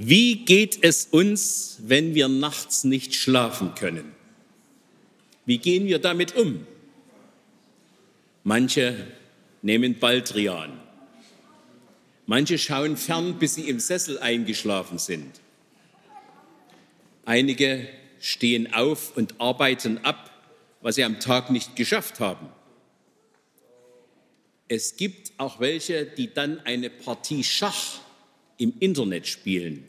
Wie geht es uns, wenn wir nachts nicht schlafen können? Wie gehen wir damit um? Manche nehmen Baldrian. Manche schauen fern, bis sie im Sessel eingeschlafen sind. Einige stehen auf und arbeiten ab, was sie am Tag nicht geschafft haben. Es gibt auch welche, die dann eine Partie Schach im Internet spielen.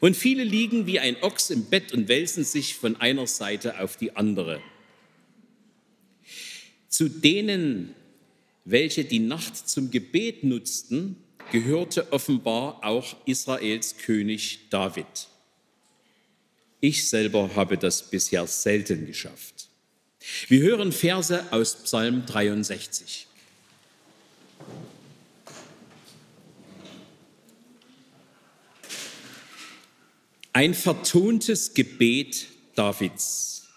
Und viele liegen wie ein Ochs im Bett und wälzen sich von einer Seite auf die andere. Zu denen, welche die Nacht zum Gebet nutzten, gehörte offenbar auch Israels König David. Ich selber habe das bisher selten geschafft. Wir hören Verse aus Psalm 63. Ein vertontes Gebet Davids.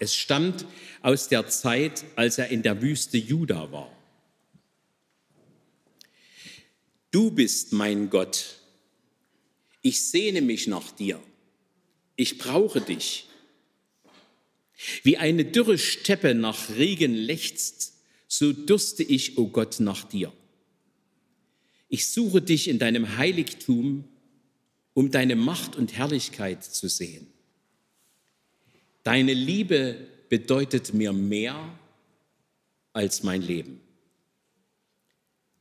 Es stammt aus der Zeit, als er in der Wüste Juda war. Du bist mein Gott. Ich sehne mich nach dir. Ich brauche dich. Wie eine dürre Steppe nach Regen lechzt, so durste ich, o oh Gott, nach dir. Ich suche dich in deinem Heiligtum um deine Macht und Herrlichkeit zu sehen. Deine Liebe bedeutet mir mehr als mein Leben.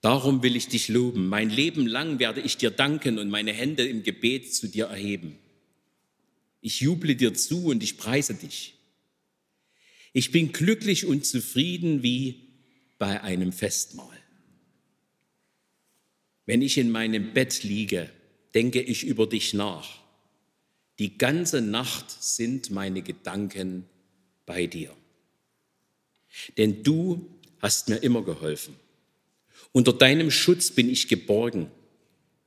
Darum will ich dich loben. Mein Leben lang werde ich dir danken und meine Hände im Gebet zu dir erheben. Ich juble dir zu und ich preise dich. Ich bin glücklich und zufrieden wie bei einem Festmahl. Wenn ich in meinem Bett liege, denke ich über dich nach. Die ganze Nacht sind meine Gedanken bei dir. Denn du hast mir immer geholfen. Unter deinem Schutz bin ich geborgen.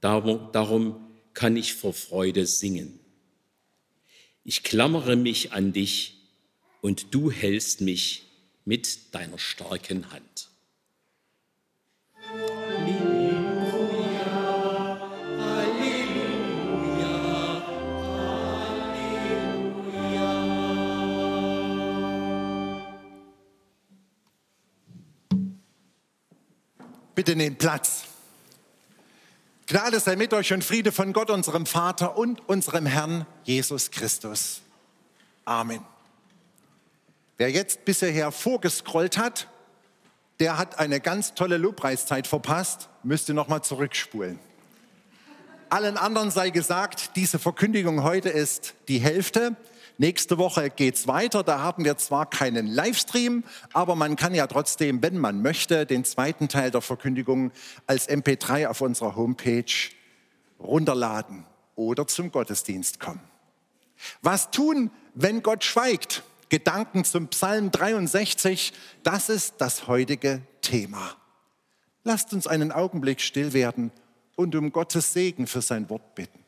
Darum, kann ich vor Freude singen. Ich klammere mich an dich und du hältst mich mit deiner starken Hand. Bitte nehmt Platz. Gnade sei mit euch und Friede von Gott, unserem Vater und unserem Herrn Jesus Christus. Amen. Wer jetzt bisher vorgescrollt hat, der hat eine ganz tolle Lobpreiszeit verpasst, müsste nochmal zurückspulen. Allen anderen sei gesagt, diese Verkündigung heute ist die Hälfte. Nächste Woche geht's weiter. Da haben wir zwar keinen Livestream, aber man kann ja trotzdem, wenn man möchte, den zweiten Teil der Verkündigung als MP3 auf unserer Homepage runterladen oder zum Gottesdienst kommen. Was tun, wenn Gott schweigt? Gedanken zum Psalm 63, das ist das heutige Thema. Lasst uns einen Augenblick still werden und um Gottes Segen für sein Wort bitten.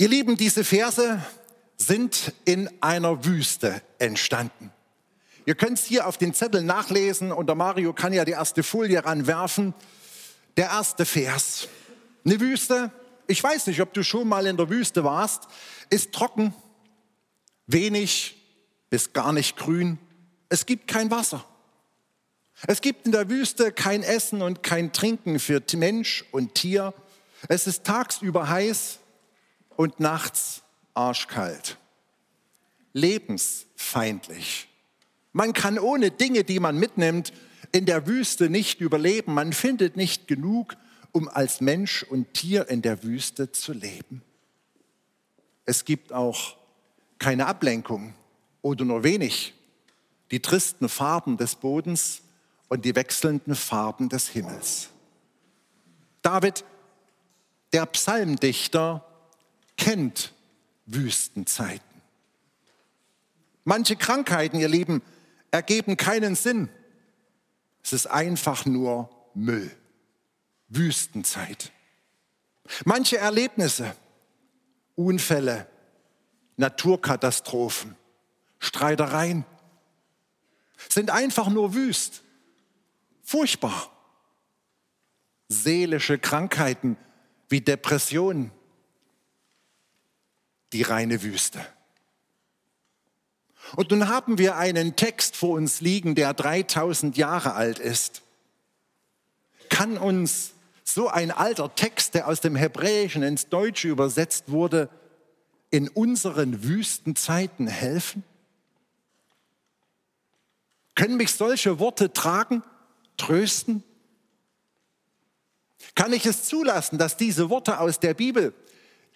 Ihr Lieben, diese Verse sind in einer Wüste entstanden. Ihr könnt es hier auf den Zettel nachlesen und der Mario kann ja die erste Folie ranwerfen. Der erste Vers. Eine Wüste, ich weiß nicht, ob du schon mal in der Wüste warst, ist trocken, wenig bis gar nicht grün. Es gibt kein Wasser. Es gibt in der Wüste kein Essen und kein Trinken für Mensch und Tier. Es ist tagsüber heiß und nachts arschkalt. Lebensfeindlich. Man kann ohne Dinge, die man mitnimmt, in der Wüste nicht überleben. Man findet nicht genug, um als Mensch und Tier in der Wüste zu leben. Es gibt auch keine Ablenkung oder nur wenig. Die tristen Farben des Bodens und die wechselnden Farben des Himmels. David, der Psalmdichter, kennt Wüstenzeiten. Manche Krankheiten, ihr Lieben, ergeben keinen Sinn. Es ist einfach nur Müll. Wüstenzeit. Manche Erlebnisse, Unfälle, Naturkatastrophen, Streitereien sind einfach nur wüst, furchtbar. Seelische Krankheiten wie Depressionen, die reine Wüste. Und nun haben wir einen Text vor uns liegen, der 3000 Jahre alt ist. Kann uns so ein alter Text, der aus dem Hebräischen ins Deutsche übersetzt wurde, in unseren Wüstenzeiten helfen? Können mich solche Worte tragen, trösten? Kann ich es zulassen, dass diese Worte aus der Bibel,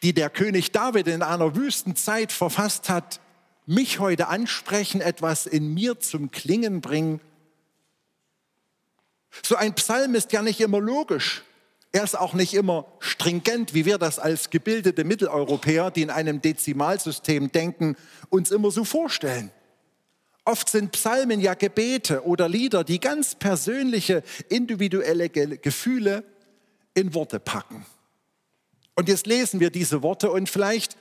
die der König David in einer Wüstenzeit verfasst hat, mich heute ansprechen, etwas in mir zum Klingen bringen. So ein Psalm ist ja nicht immer logisch. Er ist auch nicht immer stringent, wie wir das als gebildete Mitteleuropäer, die in einem Dezimalsystem denken, uns immer so vorstellen. Oft sind Psalmen ja Gebete oder Lieder, die ganz persönliche, individuelle Gefühle in Worte packen. Und jetzt lesen wir diese Worte und vielleicht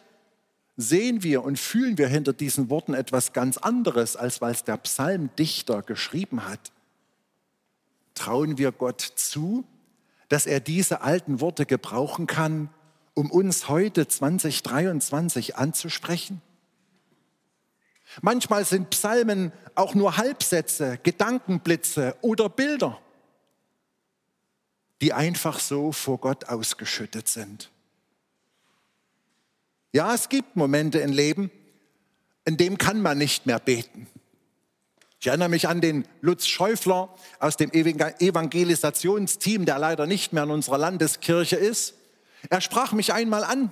sehen wir und fühlen wir hinter diesen Worten etwas ganz anderes, als was der Psalmdichter geschrieben hat. Trauen wir Gott zu, dass er diese alten Worte gebrauchen kann, um uns heute 2023 anzusprechen? Manchmal sind Psalmen auch nur Halbsätze, Gedankenblitze oder Bilder, die einfach so vor Gott ausgeschüttet sind. Ja, es gibt Momente im Leben, in dem kann man nicht mehr beten. Ich erinnere mich an den Lutz Schäufler aus dem Evangelisationsteam, der leider nicht mehr in unserer Landeskirche ist. Er sprach mich einmal an.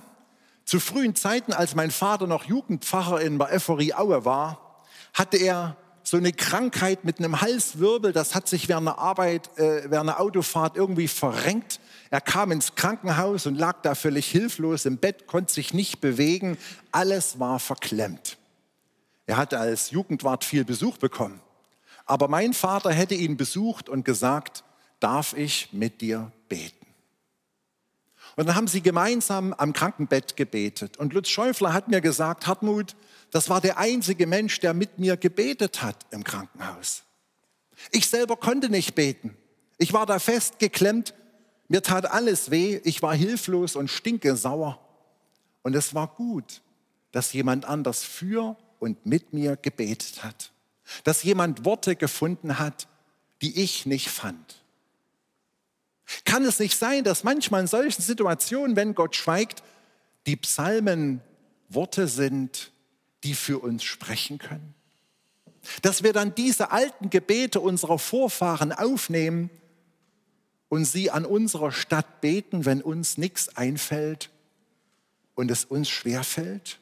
Zu frühen Zeiten, als mein Vater noch Jugendpfarrer in der Euphorie Aue war, hatte er so eine Krankheit mit einem Halswirbel, das hat sich während einer Arbeit, äh, während einer Autofahrt irgendwie verrenkt. Er kam ins Krankenhaus und lag da völlig hilflos im Bett, konnte sich nicht bewegen. Alles war verklemmt. Er hatte als Jugendwart viel Besuch bekommen. Aber mein Vater hätte ihn besucht und gesagt, darf ich mit dir beten? Und dann haben sie gemeinsam am Krankenbett gebetet. Und Lutz Schäufler hat mir gesagt, Hartmut, das war der einzige Mensch, der mit mir gebetet hat im Krankenhaus. Ich selber konnte nicht beten. Ich war da festgeklemmt mir tat alles weh, ich war hilflos und stinke sauer. Und es war gut, dass jemand anders für und mit mir gebetet hat. Dass jemand Worte gefunden hat, die ich nicht fand. Kann es nicht sein, dass manchmal in solchen Situationen, wenn Gott schweigt, die Psalmen Worte sind, die für uns sprechen können? Dass wir dann diese alten Gebete unserer Vorfahren aufnehmen und sie an unserer Stadt beten, wenn uns nichts einfällt und es uns schwerfällt?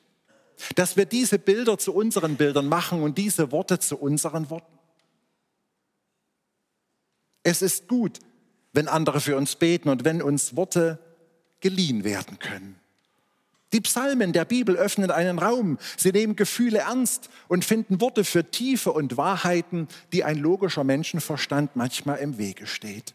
Dass wir diese Bilder zu unseren Bildern machen und diese Worte zu unseren Worten? Es ist gut, wenn andere für uns beten und wenn uns Worte geliehen werden können. Die Psalmen der Bibel öffnen einen Raum. Sie nehmen Gefühle ernst und finden Worte für Tiefe und Wahrheiten, die ein logischer Menschenverstand manchmal im Wege steht.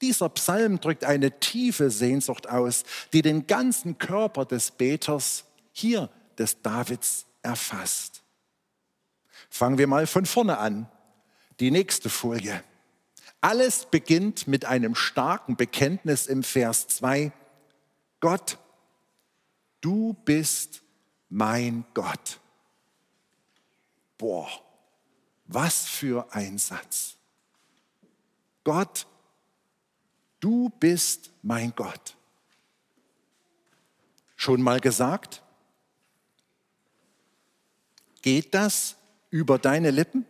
Dieser Psalm drückt eine tiefe Sehnsucht aus, die den ganzen Körper des Beters, hier des Davids, erfasst. Fangen wir mal von vorne an. Die nächste Folie. Alles beginnt mit einem starken Bekenntnis im Vers 2. Gott, du bist mein Gott. Boah, was für ein Satz. Gott, du bist mein Gott. Schon mal gesagt? Geht das über deine Lippen?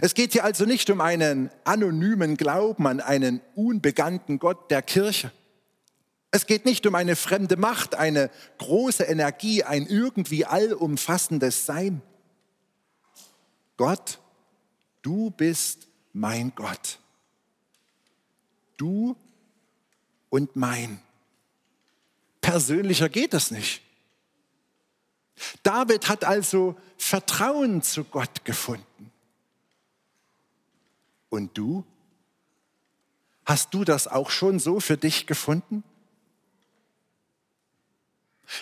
Es geht hier also nicht um einen anonymen Glauben an einen unbekannten Gott der Kirche. Es geht nicht um eine fremde Macht, eine große Energie, ein irgendwie allumfassendes Sein. Gott, du bist mein Gott du und mein. Persönlicher geht es nicht. David hat also Vertrauen zu Gott gefunden. Und du? Hast du das auch schon so für dich gefunden?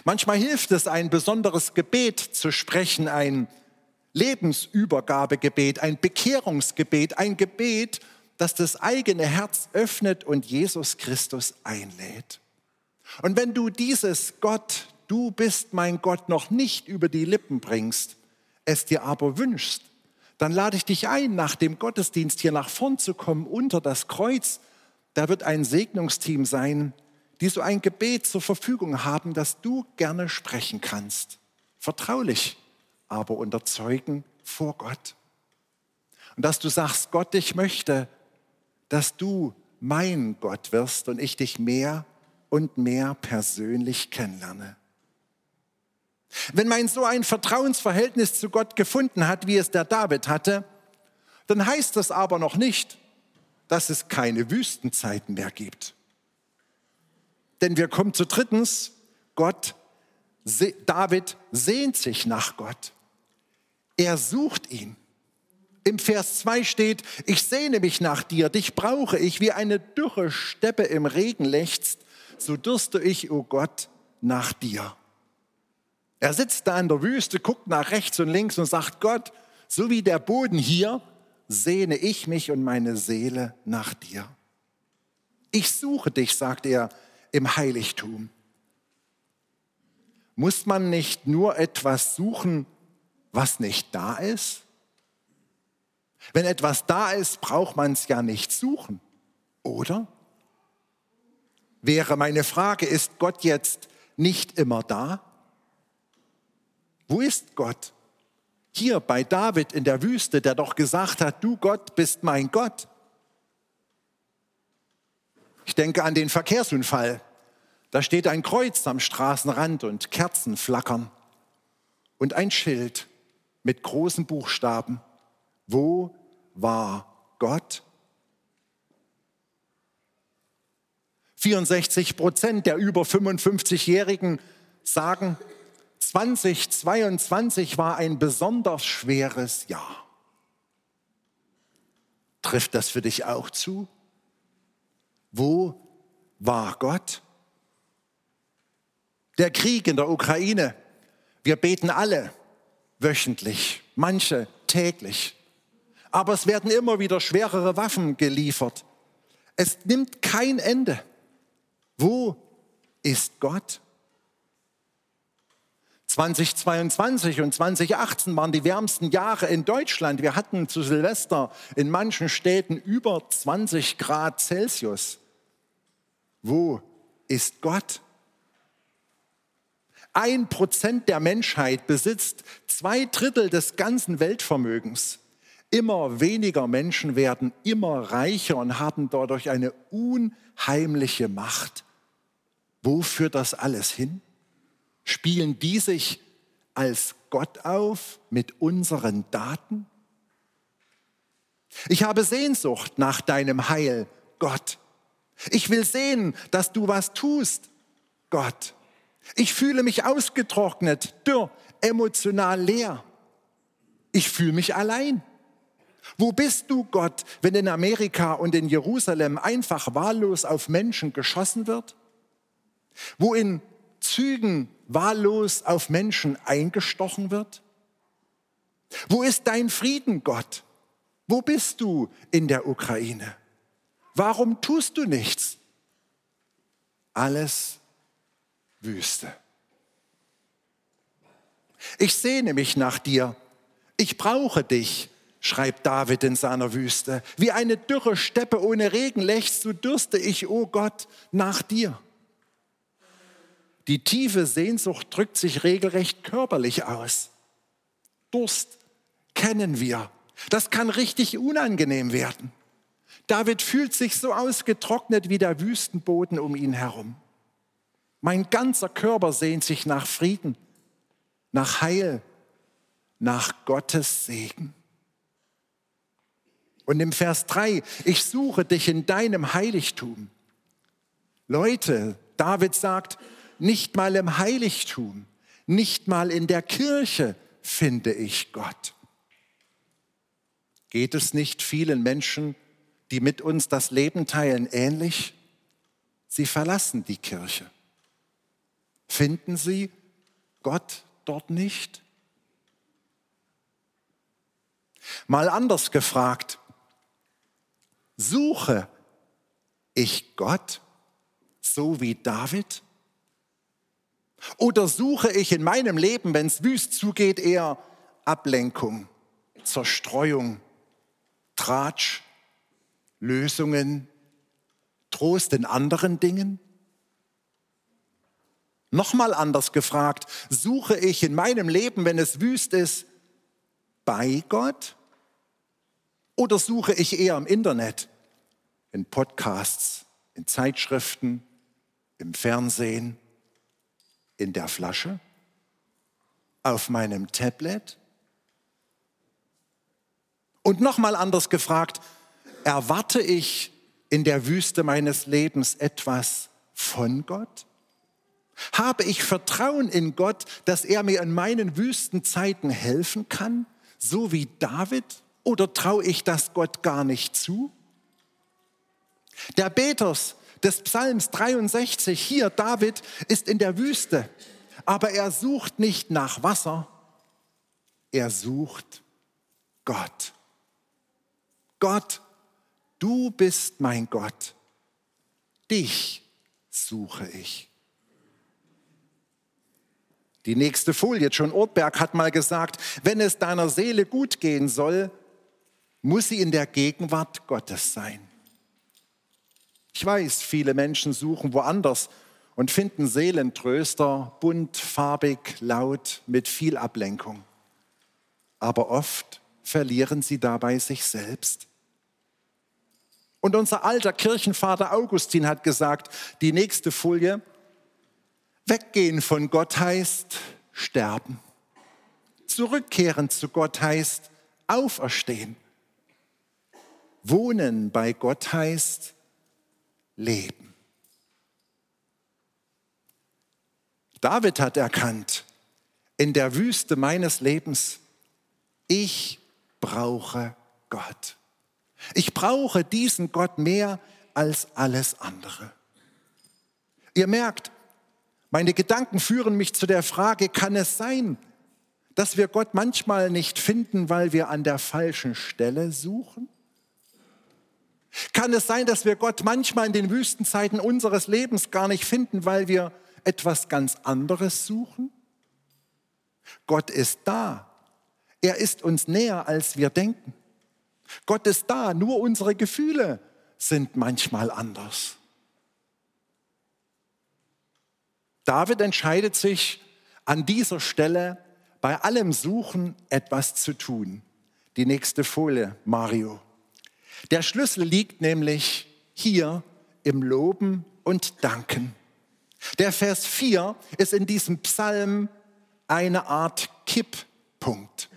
Manchmal hilft es, ein besonderes Gebet zu sprechen, ein Lebensübergabegebet, ein Bekehrungsgebet, ein Gebet, das das eigene Herz öffnet und Jesus Christus einlädt. Und wenn du dieses Gott, du bist mein Gott, noch nicht über die Lippen bringst, es dir aber wünschst, dann lade ich dich ein, nach dem Gottesdienst hier nach vorn zu kommen, unter das Kreuz. Da wird ein Segnungsteam sein, die so ein Gebet zur Verfügung haben, das du gerne sprechen kannst. Vertraulich, aber unter Zeugen vor Gott. Und dass du sagst, Gott, ich möchte, dass du mein Gott wirst und ich dich mehr und mehr persönlich kennenlerne. Wenn mein Sohn ein Vertrauensverhältnis zu Gott gefunden hat, wie es der David hatte, dann heißt das aber noch nicht, dass es keine Wüstenzeiten mehr gibt. Denn wir kommen zu drittens, Gott, David sehnt sich nach Gott. Er sucht ihn. Im Vers 2 steht, ich sehne mich nach dir, dich brauche ich, wie eine dürre Steppe im Regen lechzt, so dürste ich, o oh Gott, nach dir. Er sitzt da in der Wüste, guckt nach rechts und links und sagt, Gott, so wie der Boden hier, sehne ich mich und meine Seele nach dir. Ich suche dich, sagt er, im Heiligtum. Muss man nicht nur etwas suchen, was nicht da ist? Wenn etwas da ist, braucht man es ja nicht suchen, oder? Wäre meine Frage, ist Gott jetzt nicht immer da? Wo ist Gott? Hier bei David in der Wüste, der doch gesagt hat, du Gott bist mein Gott. Ich denke an den Verkehrsunfall. Da steht ein Kreuz am Straßenrand und Kerzen flackern und ein Schild mit großen Buchstaben. Wo war Gott? 64 Prozent der über 55-Jährigen sagen, 2022 war ein besonders schweres Jahr. Trifft das für dich auch zu? Wo war Gott? Der Krieg in der Ukraine. Wir beten alle wöchentlich, manche täglich. Aber es werden immer wieder schwerere Waffen geliefert. Es nimmt kein Ende. Wo ist Gott? 2022 und 2018 waren die wärmsten Jahre in Deutschland. Wir hatten zu Silvester in manchen Städten über 20 Grad Celsius. Wo ist Gott? Ein Prozent der Menschheit besitzt zwei Drittel des ganzen Weltvermögens. Immer weniger Menschen werden immer reicher und haben dadurch eine unheimliche Macht. Wo führt das alles hin? Spielen die sich als Gott auf mit unseren Daten? Ich habe Sehnsucht nach deinem Heil, Gott. Ich will sehen, dass du was tust, Gott. Ich fühle mich ausgetrocknet, dürr, emotional leer. Ich fühle mich allein. Wo bist du, Gott, wenn in Amerika und in Jerusalem einfach wahllos auf Menschen geschossen wird? Wo in Zügen wahllos auf Menschen eingestochen wird? Wo ist dein Frieden, Gott? Wo bist du in der Ukraine? Warum tust du nichts? Alles Wüste. Ich sehne mich nach dir. Ich brauche dich, schreibt David in seiner Wüste. Wie eine dürre Steppe ohne Regen lechzt, so dürste ich, o oh Gott, nach dir. Die tiefe Sehnsucht drückt sich regelrecht körperlich aus. Durst kennen wir. Das kann richtig unangenehm werden. David fühlt sich so ausgetrocknet wie der Wüstenboden um ihn herum. Mein ganzer Körper sehnt sich nach Frieden, nach Heil, nach Gottes Segen. Und im Vers 3, ich suche dich in deinem Heiligtum. Leute, David sagt, nicht mal im Heiligtum, nicht mal in der Kirche finde ich Gott. Geht es nicht vielen Menschen die mit uns das Leben teilen, ähnlich. Sie verlassen die Kirche. Finden sie Gott dort nicht? Mal anders gefragt, suche ich Gott so wie David? Oder suche ich in meinem Leben, wenn es wüst zugeht, eher Ablenkung, Zerstreuung, Tratsch, Lösungen, Trost in anderen Dingen? Nochmal anders gefragt, suche ich in meinem Leben, wenn es wüst ist, bei Gott? Oder suche ich eher im Internet, in Podcasts, in Zeitschriften, im Fernsehen, in der Flasche, auf meinem Tablet? Und nochmal anders gefragt, erwarte ich in der Wüste meines Lebens etwas von Gott? Habe ich Vertrauen in Gott, dass er mir in meinen Wüstenzeiten helfen kann, so wie David? Oder traue ich das Gott gar nicht zu? Der Beters des Psalms 63, hier David, ist in der Wüste, aber er sucht nicht nach Wasser, er sucht Gott. Gott, du bist mein Gott, dich suche ich. Die nächste Folie, John Ortberg hat mal gesagt, wenn es deiner Seele gut gehen soll, muss sie in der Gegenwart Gottes sein. Ich weiß, viele Menschen suchen woanders und finden Seelentröster bunt, farbig, laut, mit viel Ablenkung. Aber oft verlieren sie dabei sich selbst. Und unser alter Kirchenvater Augustin hat gesagt, die nächste Folie, Weggehen von Gott heißt sterben. Zurückkehren zu Gott heißt auferstehen. Wohnen bei Gott heißt leben. David hat erkannt, in der Wüste meines Lebens, ich brauche Gott. Ich brauche diesen Gott mehr als alles andere. Ihr merkt, meine Gedanken führen mich zu der Frage, kann es sein, dass wir Gott manchmal nicht finden, weil wir an der falschen Stelle suchen? Kann es sein, dass wir Gott manchmal in den Wüstenzeiten unseres Lebens gar nicht finden, weil wir etwas ganz anderes suchen? Gott ist da. Er ist uns näher, als wir denken. Gott ist da, nur unsere Gefühle sind manchmal anders. David entscheidet sich an dieser Stelle bei allem Suchen etwas zu tun. Die nächste Folie, Mario. Der Schlüssel liegt nämlich hier im Loben und Danken. Der Vers 4 ist in diesem Psalm eine Art Kipppunkt.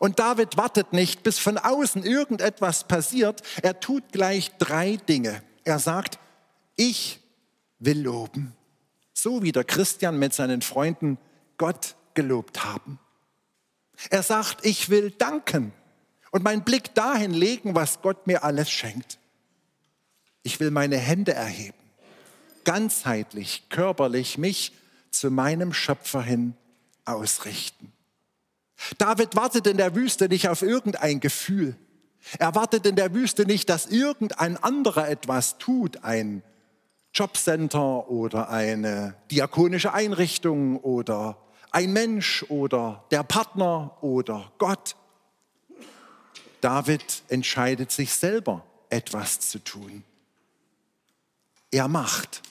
Und David wartet nicht, bis von außen irgendetwas passiert. Er tut gleich drei Dinge. Er sagt, ich will loben so wie der Christian mit seinen Freunden Gott gelobt haben. Er sagt, ich will danken und meinen Blick dahin legen, was Gott mir alles schenkt. Ich will meine Hände erheben, ganzheitlich, körperlich mich zu meinem Schöpfer hin ausrichten. David wartet in der Wüste nicht auf irgendein Gefühl. Er wartet in der Wüste nicht, dass irgendein anderer etwas tut, ein Jobcenter oder eine diakonische Einrichtung oder ein Mensch oder der Partner oder Gott. David entscheidet sich selber, etwas zu tun. Er macht.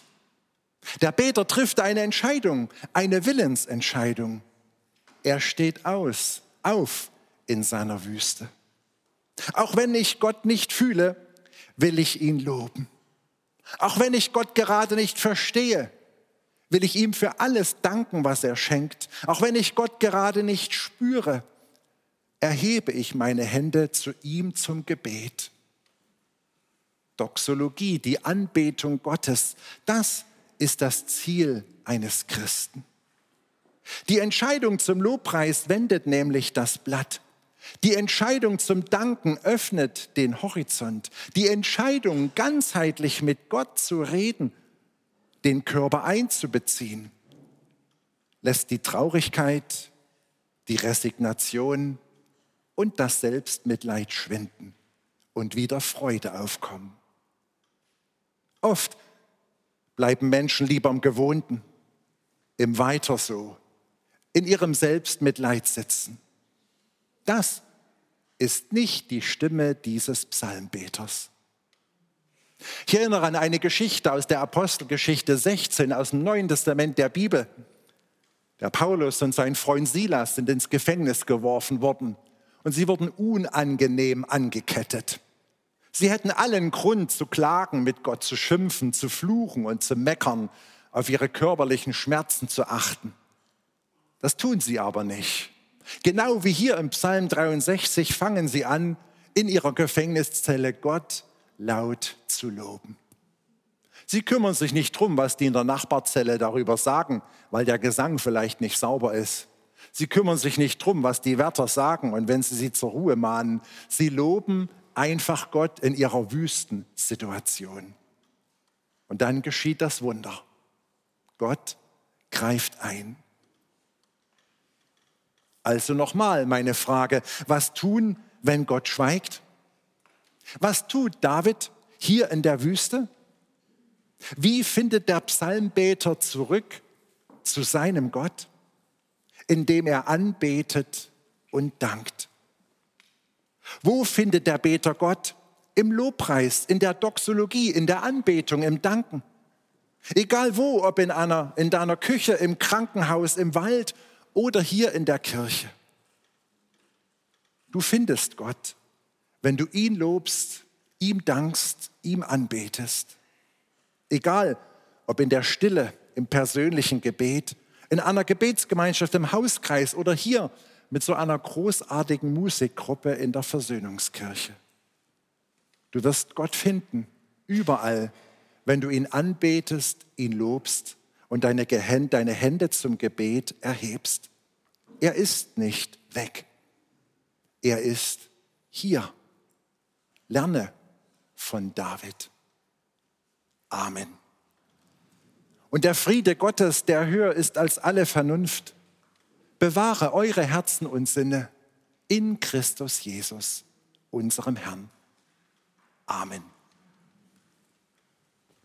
Der Beter trifft eine Entscheidung, eine Willensentscheidung. Er steht aus, auf in seiner Wüste. Auch wenn ich Gott nicht fühle, will ich ihn loben. Auch wenn ich Gott gerade nicht verstehe, will ich ihm für alles danken, was er schenkt. Auch wenn ich Gott gerade nicht spüre, erhebe ich meine Hände zu ihm zum Gebet. Doxologie, die Anbetung Gottes, das ist das Ziel eines Christen. Die Entscheidung zum Lobpreis wendet nämlich das Blatt. Die Entscheidung zum Danken öffnet den Horizont. Die Entscheidung, ganzheitlich mit Gott zu reden, den Körper einzubeziehen, lässt die Traurigkeit, die Resignation und das Selbstmitleid schwinden und wieder Freude aufkommen. Oft bleiben Menschen lieber im Gewohnten, im Weiter so, in ihrem Selbstmitleid sitzen. Das ist nicht die Stimme dieses Psalmbeters. Ich erinnere an eine Geschichte aus der Apostelgeschichte 16 aus dem Neuen Testament der Bibel. Der Paulus und sein Freund Silas sind ins Gefängnis geworfen worden und sie wurden unangenehm angekettet. Sie hätten allen Grund zu klagen, mit Gott zu schimpfen, zu fluchen und zu meckern, auf ihre körperlichen Schmerzen zu achten. Das tun sie aber nicht. Genau wie hier im Psalm 63 fangen sie an, in ihrer Gefängniszelle Gott laut zu loben. Sie kümmern sich nicht drum, was die in der Nachbarzelle darüber sagen, weil der Gesang vielleicht nicht sauber ist. Sie kümmern sich nicht drum, was die Wärter sagen und wenn sie sie zur Ruhe mahnen. Sie loben einfach Gott in ihrer Wüstensituation. Und dann geschieht das Wunder. Gott greift ein. Also nochmal meine Frage, was tun, wenn Gott schweigt? Was tut David hier in der Wüste? Wie findet der Psalmbeter zurück zu seinem Gott? Indem er anbetet und dankt. Wo findet der Beter Gott? Im Lobpreis, in der Doxologie, in der Anbetung, im Danken. Egal wo, ob in, einer, in deiner Küche, im Krankenhaus, im Wald oder hier in der Kirche. Du findest Gott, wenn du ihn lobst, ihm dankst, ihm anbetest. Egal, ob in der Stille, im persönlichen Gebet, in einer Gebetsgemeinschaft im Hauskreis oder hier mit so einer großartigen Musikgruppe in der Versöhnungskirche. Du wirst Gott finden, überall, wenn du ihn anbetest, ihn lobst und deine, deine Hände zum Gebet erhebst. Er ist nicht weg. Er ist hier. Lerne von David. Amen. Und der Friede Gottes, der höher ist als alle Vernunft, bewahre eure Herzen und Sinne in Christus Jesus, unserem Herrn. Amen.